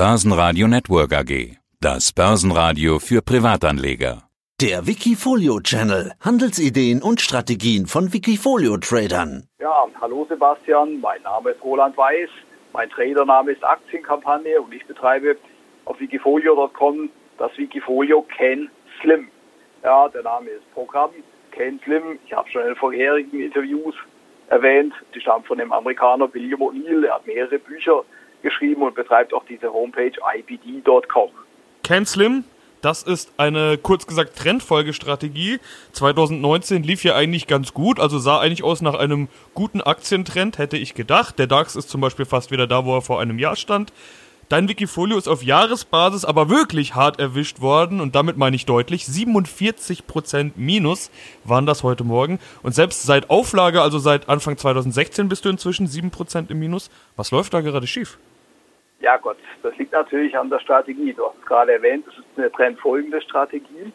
Börsenradio Network AG. Das Börsenradio für Privatanleger. Der Wikifolio Channel. Handelsideen und Strategien von Wikifolio Tradern. Ja, hallo Sebastian, mein Name ist Roland Weiß. Mein Tradername ist Aktienkampagne und ich betreibe auf wikifolio.com das Wikifolio Ken Slim. Ja, der Name ist Programm Ken Slim. Ich habe schon in vorherigen Interviews erwähnt. Die stammt von dem Amerikaner William O'Neill. Er hat mehrere Bücher geschrieben und betreibt auch diese Homepage ibd.com. Ken Slim, das ist eine kurz gesagt Trendfolgestrategie. 2019 lief ja eigentlich ganz gut, also sah eigentlich aus nach einem guten Aktientrend, hätte ich gedacht. Der DAX ist zum Beispiel fast wieder da, wo er vor einem Jahr stand. Dein Wikifolio ist auf Jahresbasis aber wirklich hart erwischt worden und damit meine ich deutlich. 47% Minus waren das heute Morgen. Und selbst seit Auflage, also seit Anfang 2016, bist du inzwischen 7% im Minus. Was läuft da gerade schief? Ja Gott, das liegt natürlich an der Strategie. Du hast es gerade erwähnt, das ist eine trendfolgende Strategie.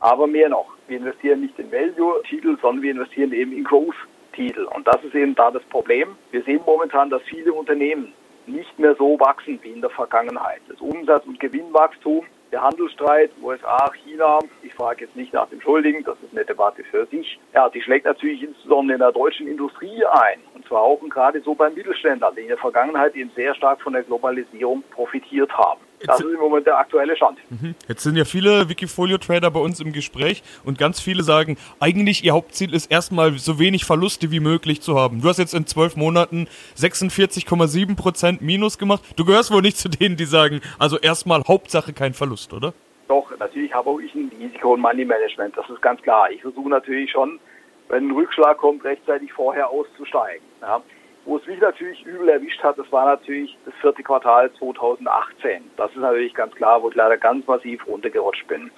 Aber mehr noch, wir investieren nicht in Value-Titel, sondern wir investieren eben in Growth-Titel. Und das ist eben da das Problem. Wir sehen momentan, dass viele Unternehmen nicht mehr so wachsen wie in der Vergangenheit. Das Umsatz- und Gewinnwachstum, der Handelsstreit USA, China, ich frage jetzt nicht nach dem Schuldigen, das ist eine Debatte für sich. Ja, die schlägt natürlich insbesondere in der deutschen Industrie ein. Und zwar auch und gerade so beim Mittelständler, die in der Vergangenheit eben sehr stark von der Globalisierung profitiert haben. Das ist im Moment der aktuelle Stand. Mhm. Jetzt sind ja viele Wikifolio-Trader bei uns im Gespräch und ganz viele sagen, eigentlich ihr Hauptziel ist erstmal so wenig Verluste wie möglich zu haben. Du hast jetzt in zwölf Monaten 46,7 Prozent Minus gemacht. Du gehörst wohl nicht zu denen, die sagen, also erstmal Hauptsache kein Verlust, oder? Doch, natürlich habe auch ich ein Risiko- und Money-Management. Das ist ganz klar. Ich versuche natürlich schon, wenn ein Rückschlag kommt, rechtzeitig vorher auszusteigen. Ja. Wo es mich natürlich übel erwischt hat, das war natürlich das vierte Quartal 2018. Das ist natürlich ganz klar, wo ich leider ganz massiv runtergerutscht bin.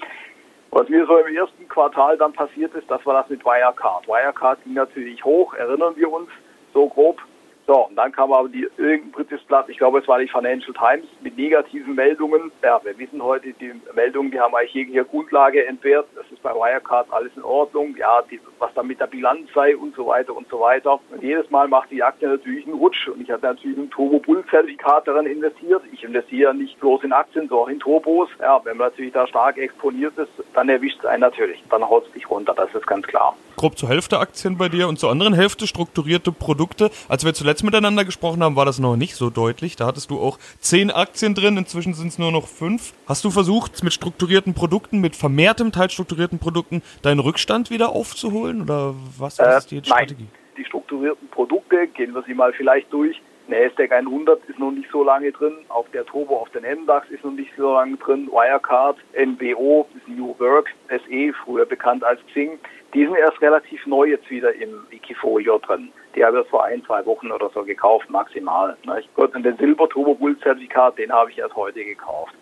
Was mir so im ersten Quartal dann passiert ist, das war das mit Wirecard. Wirecard ging natürlich hoch, erinnern wir uns so grob. So, und dann kam aber die, irgendein drittes Blatt, ich glaube, es war die Financial Times, mit negativen Meldungen. Ja, wir wissen heute, die Meldungen, die haben eigentlich jegliche Grundlage entbehrt. Das ist bei Wirecard alles in Ordnung. Ja, die, was da mit der Bilanz sei und so weiter und so weiter. Und jedes Mal macht die Aktie natürlich einen Rutsch. Und ich hatte natürlich ein Turbo Bull Zertifikat daran investiert. Ich investiere nicht bloß in Aktien, sondern auch in Turbos. Ja, wenn man natürlich da stark exponiert ist, dann erwischt es einen natürlich. Dann haut es dich runter, das ist ganz klar. Grob zur Hälfte Aktien bei dir und zur anderen Hälfte strukturierte Produkte. Als wir zuletzt miteinander gesprochen haben, war das noch nicht so deutlich. Da hattest du auch zehn Aktien drin, inzwischen sind es nur noch fünf. Hast du versucht, mit strukturierten Produkten, mit vermehrtem Teil strukturierten Produkten, deinen Rückstand wieder aufzuholen? Oder was äh, ist die Strategie? Nein. Die strukturierten Produkte, gehen wir sie mal vielleicht durch. NASDAQ 100 ist noch nicht so lange drin, auch der Turbo auf den MDAX ist noch nicht so lange drin, Wirecard, NBO, New Work, SE, früher bekannt als Xing, die sind erst relativ neu jetzt wieder im Wikifolio drin. Die habe ich vor ein, zwei Wochen oder so gekauft, maximal. Gut, und den Silber Turbo Bull Zertifikat, den habe ich erst heute gekauft.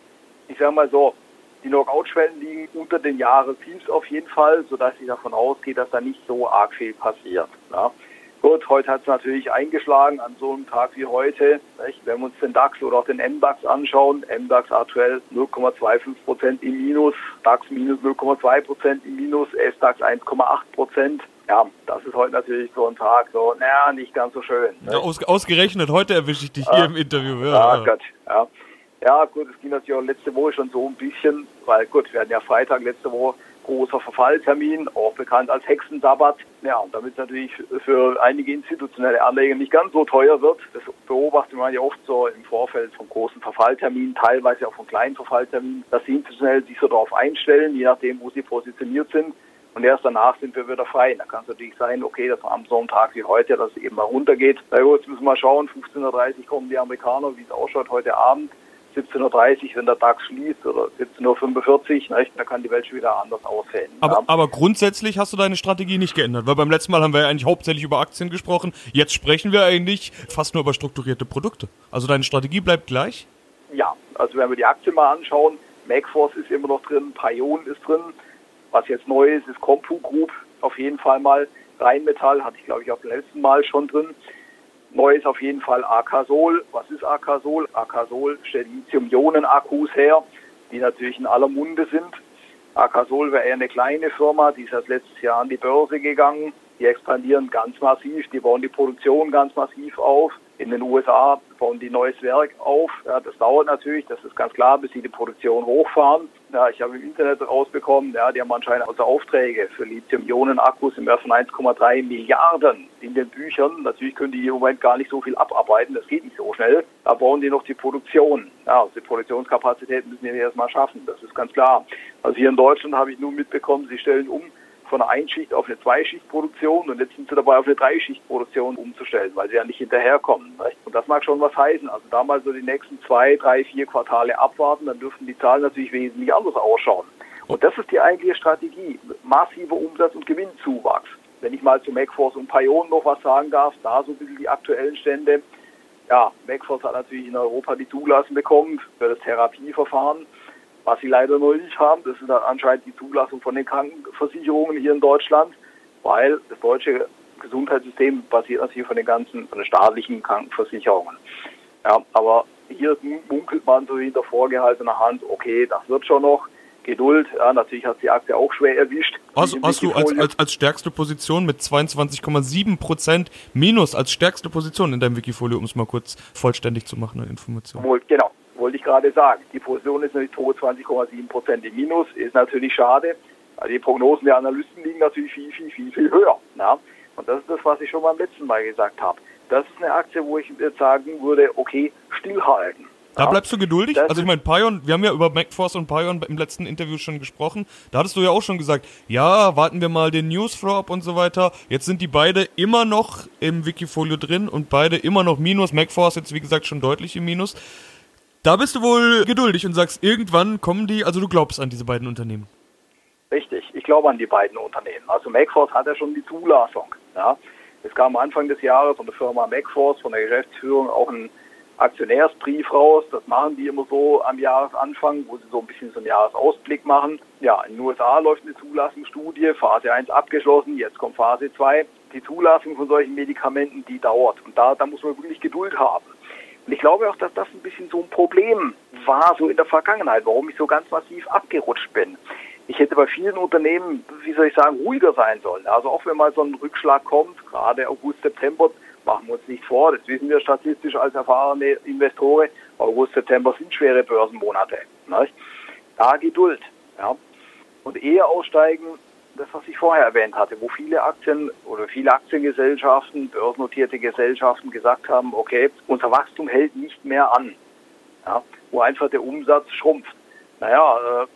Ich sage mal so, die Knockout-Schwellen liegen unter den Jahrestiefs auf jeden Fall, sodass ich davon ausgehe, dass da nicht so arg viel passiert. Ja. Gut, heute hat es natürlich eingeschlagen an so einem Tag wie heute. Nicht? Wenn wir uns den DAX oder auch den MDAX anschauen, MDAX aktuell 0,25 Prozent im Minus, DAX minus 0,2 Prozent im Minus, SDAX 1,8 Prozent. Ja, das ist heute natürlich so ein Tag, so, naja, nicht ganz so schön. Ja, aus, ausgerechnet, heute erwische ich dich hier im Interview. Ja, ah, Gott, ja. Ja, gut, es ging natürlich auch letzte Woche schon so ein bisschen, weil gut, wir hatten ja Freitag letzte Woche großer Verfalltermin, auch bekannt als Hexensabbat. Ja, und damit es natürlich für einige institutionelle Anleger nicht ganz so teuer wird, das beobachtet man ja oft so im Vorfeld von großen Verfallterminen, teilweise auch von kleinen Verfallterminen, dass die institutionell sich so darauf einstellen, je nachdem, wo sie positioniert sind. Und erst danach sind wir wieder frei. Da kann es natürlich sein, okay, dass am so einem Tag wie heute, dass es eben mal runtergeht. Na gut, jetzt müssen wir mal schauen, 15.30 Uhr kommen die Amerikaner, wie es ausschaut heute Abend. 17.30 Uhr, wenn der DAX schließt, oder 17.45 Uhr, da kann die Welt schon wieder anders aussehen. Aber, ja. aber grundsätzlich hast du deine Strategie nicht geändert, weil beim letzten Mal haben wir ja eigentlich hauptsächlich über Aktien gesprochen. Jetzt sprechen wir eigentlich fast nur über strukturierte Produkte. Also deine Strategie bleibt gleich? Ja, also wenn wir die Aktien mal anschauen, MacForce ist immer noch drin, Pion ist drin. Was jetzt neu ist, ist Compu Group auf jeden Fall mal. Rheinmetall hatte ich, glaube ich, auch beim letzten Mal schon drin. Neu ist auf jeden Fall Akasol. Was ist Akasol? Akasol stellt Lithium-Ionen-Akkus her, die natürlich in aller Munde sind. Akasol wäre eher eine kleine Firma, die ist erst letztes Jahr an die Börse gegangen. Die expandieren ganz massiv, die bauen die Produktion ganz massiv auf. In den USA bauen die neues Werk auf. Ja, das dauert natürlich, das ist ganz klar, bis sie die Produktion hochfahren. Ja, ich habe im Internet rausbekommen, ja, die haben anscheinend also Aufträge für Lithium-Ionen-Akkus im Wert von 1,3 Milliarden in den Büchern. Natürlich können die im Moment gar nicht so viel abarbeiten, das geht nicht so schnell. Da bauen die noch die Produktion. Ja, also die Produktionskapazität müssen die erstmal schaffen, das ist ganz klar. Also hier in Deutschland habe ich nur mitbekommen, sie stellen um von einer Einschicht auf eine Zweischichtproduktion und jetzt sind sie dabei auf eine Dreischichtproduktion umzustellen, weil sie ja nicht hinterherkommen. Und das mag schon was heißen. Also da mal so die nächsten zwei, drei, vier Quartale abwarten, dann dürften die Zahlen natürlich wesentlich anders ausschauen. Und das ist die eigentliche Strategie. Massiver Umsatz- und Gewinnzuwachs. Wenn ich mal zu MacForce und Pion noch was sagen darf, da so ein bisschen die aktuellen Stände. Ja, MacForce hat natürlich in Europa die Zulassung bekommen für das Therapieverfahren. Was sie leider noch nicht haben, das ist dann anscheinend die Zulassung von den Krankenversicherungen hier in Deutschland, weil das deutsche Gesundheitssystem basiert natürlich von den ganzen, von den staatlichen Krankenversicherungen. Ja, aber hier munkelt man so hinter vorgehaltener Hand, okay, das wird schon noch. Geduld, ja, natürlich hat die Aktie auch schwer erwischt. Hast, hast du als, als, als stärkste Position mit 22,7 Prozent Minus als stärkste Position in deinem Wikifolio, um es mal kurz vollständig zu machen, eine Information. Wohl, genau wollte ich gerade sagen. Die Position ist natürlich 22,7 Prozent im Minus, ist natürlich schade. Also die Prognosen der Analysten liegen natürlich viel, viel, viel, viel höher. Ja? Und das ist das, was ich schon beim letzten Mal gesagt habe. Das ist eine Aktie, wo ich jetzt sagen würde, okay, stillhalten. Da bleibst du geduldig? Das also ich meine, Pion, wir haben ja über MacForce und Pion im letzten Interview schon gesprochen. Da hattest du ja auch schon gesagt, ja, warten wir mal den Newsflow ab und so weiter. Jetzt sind die beide immer noch im Wikifolio drin und beide immer noch Minus. MacForce jetzt, wie gesagt, schon deutlich im Minus. Da bist du wohl geduldig und sagst, irgendwann kommen die, also du glaubst an diese beiden Unternehmen. Richtig, ich glaube an die beiden Unternehmen. Also MacForce hat ja schon die Zulassung. Ja. Es kam Anfang des Jahres von der Firma MacForce, von der Geschäftsführung, auch ein Aktionärsbrief raus. Das machen die immer so am Jahresanfang, wo sie so ein bisschen so einen Jahresausblick machen. Ja, in den USA läuft eine Zulassungsstudie, Phase 1 abgeschlossen, jetzt kommt Phase 2. Die Zulassung von solchen Medikamenten, die dauert. Und da, da muss man wirklich Geduld haben. Und ich glaube auch, dass das ein bisschen so ein Problem war, so in der Vergangenheit, warum ich so ganz massiv abgerutscht bin. Ich hätte bei vielen Unternehmen, wie soll ich sagen, ruhiger sein sollen. Also auch wenn mal so ein Rückschlag kommt, gerade August, September, machen wir uns nicht vor, das wissen wir statistisch als erfahrene Investoren, August, September sind schwere Börsenmonate. Nicht? Da Geduld. Ja. Und eher aussteigen, das, was ich vorher erwähnt hatte, wo viele Aktien oder viele Aktiengesellschaften, börsennotierte Gesellschaften gesagt haben, okay, unser Wachstum hält nicht mehr an. Ja, wo einfach der Umsatz schrumpft. Naja, äh,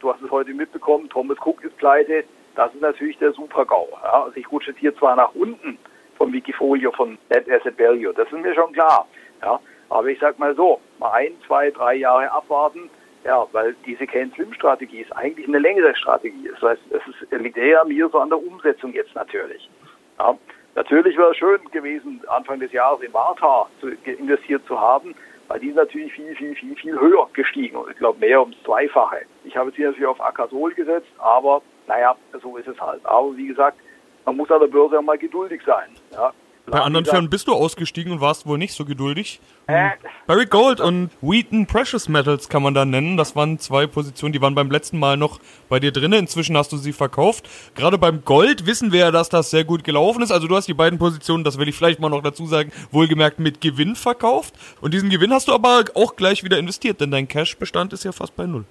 du hast es heute mitbekommen, Thomas Cook ist pleite, das ist natürlich der Super-GAU. Ja, also ich rutsche hier zwar nach unten vom Wikifolio von Net Asset Value, das ist mir schon klar. Ja, aber ich sag mal so, mal ein, zwei, drei Jahre abwarten, ja, weil diese Can-Slim-Strategie ist eigentlich eine längere Strategie. Das heißt, es ist, liegt eher mir so an der Umsetzung jetzt natürlich. Ja, natürlich wäre es schön gewesen, Anfang des Jahres in Warta zu, investiert zu haben, weil die ist natürlich viel, viel, viel, viel höher gestiegen. Ich glaube, mehr ums Zweifache. Ich habe jetzt hier natürlich auf Akasol gesetzt, aber naja, so ist es halt. Aber wie gesagt, man muss an der Börse auch mal geduldig sein. Ja, bei anderen Firmen bist du ausgestiegen und warst wohl nicht so geduldig. Äh. Barry Gold und Wheaton Precious Metals kann man da nennen. Das waren zwei Positionen, die waren beim letzten Mal noch bei dir drin. Inzwischen hast du sie verkauft. Gerade beim Gold wissen wir ja, dass das sehr gut gelaufen ist. Also du hast die beiden Positionen, das will ich vielleicht mal noch dazu sagen, wohlgemerkt mit Gewinn verkauft. Und diesen Gewinn hast du aber auch gleich wieder investiert, denn dein Cashbestand ist ja fast bei Null.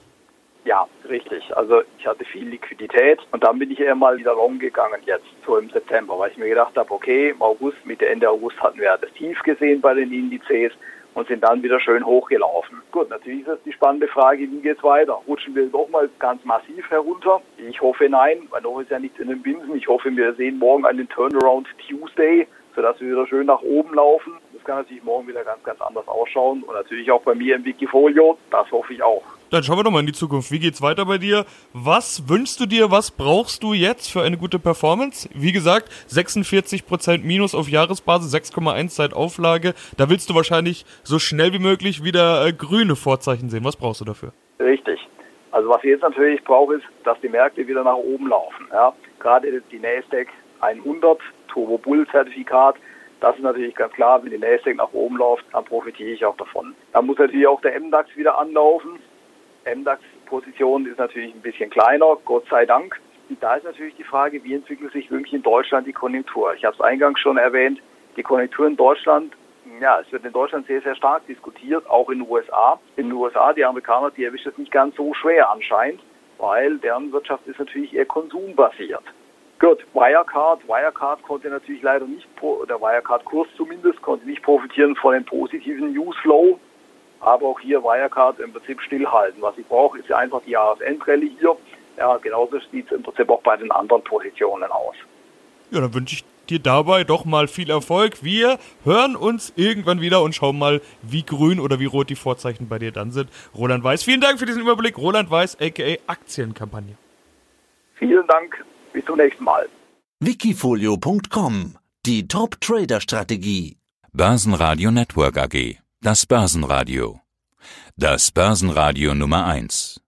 Ja, richtig. Also ich hatte viel Liquidität und dann bin ich eher mal wieder long gegangen jetzt, so im September, weil ich mir gedacht habe, okay, im August, Mitte, Ende August hatten wir das Tief gesehen bei den Indizes und sind dann wieder schön hochgelaufen. Gut, natürlich ist das die spannende Frage, wie geht's weiter? Rutschen wir doch mal ganz massiv herunter? Ich hoffe nein, weil noch ist ja nichts in den Binsen. Ich hoffe, wir sehen morgen einen Turnaround Tuesday, sodass wir wieder schön nach oben laufen. Das kann natürlich morgen wieder ganz, ganz anders ausschauen und natürlich auch bei mir im Wikifolio, das hoffe ich auch. Dann schauen wir doch mal in die Zukunft. Wie geht's weiter bei dir? Was wünschst du dir? Was brauchst du jetzt für eine gute Performance? Wie gesagt, 46% Minus auf Jahresbasis, 6,1 seit Auflage. Da willst du wahrscheinlich so schnell wie möglich wieder äh, grüne Vorzeichen sehen. Was brauchst du dafür? Richtig. Also was ich jetzt natürlich brauche, ist, dass die Märkte wieder nach oben laufen. Ja? Gerade die Nasdaq 100 Turbo Bull Zertifikat. Das ist natürlich ganz klar, wenn die Nasdaq nach oben läuft, dann profitiere ich auch davon. Dann muss natürlich auch der MDAX wieder anlaufen. MDAX-Position ist natürlich ein bisschen kleiner, Gott sei Dank. Und da ist natürlich die Frage, wie entwickelt sich wirklich in Deutschland die Konjunktur? Ich habe es eingangs schon erwähnt, die Konjunktur in Deutschland ja, es wird in Deutschland sehr, sehr stark diskutiert, auch in den USA. In den USA, die Amerikaner, die erwischt es nicht ganz so schwer anscheinend, weil deren Wirtschaft ist natürlich eher konsumbasiert. Gut, Wirecard, Wirecard konnte natürlich leider nicht, der Wirecard-Kurs zumindest, konnte nicht profitieren von dem positiven Newsflow, aber auch hier Wirecard im Prinzip stillhalten. Was ich brauche, ist ja einfach die Jahresendrallye hier. Ja, genauso sieht es im Prinzip auch bei den anderen Positionen aus. Ja, dann wünsche ich dir dabei doch mal viel Erfolg. Wir hören uns irgendwann wieder und schauen mal, wie grün oder wie rot die Vorzeichen bei dir dann sind. Roland Weiß, vielen Dank für diesen Überblick. Roland Weiß, aka Aktienkampagne. Vielen Dank. Bis zum nächsten Mal. Wikifolio.com Die Top-Trader-Strategie. Börsenradio Network AG. Das Börsenradio. Das Börsenradio Nummer 1.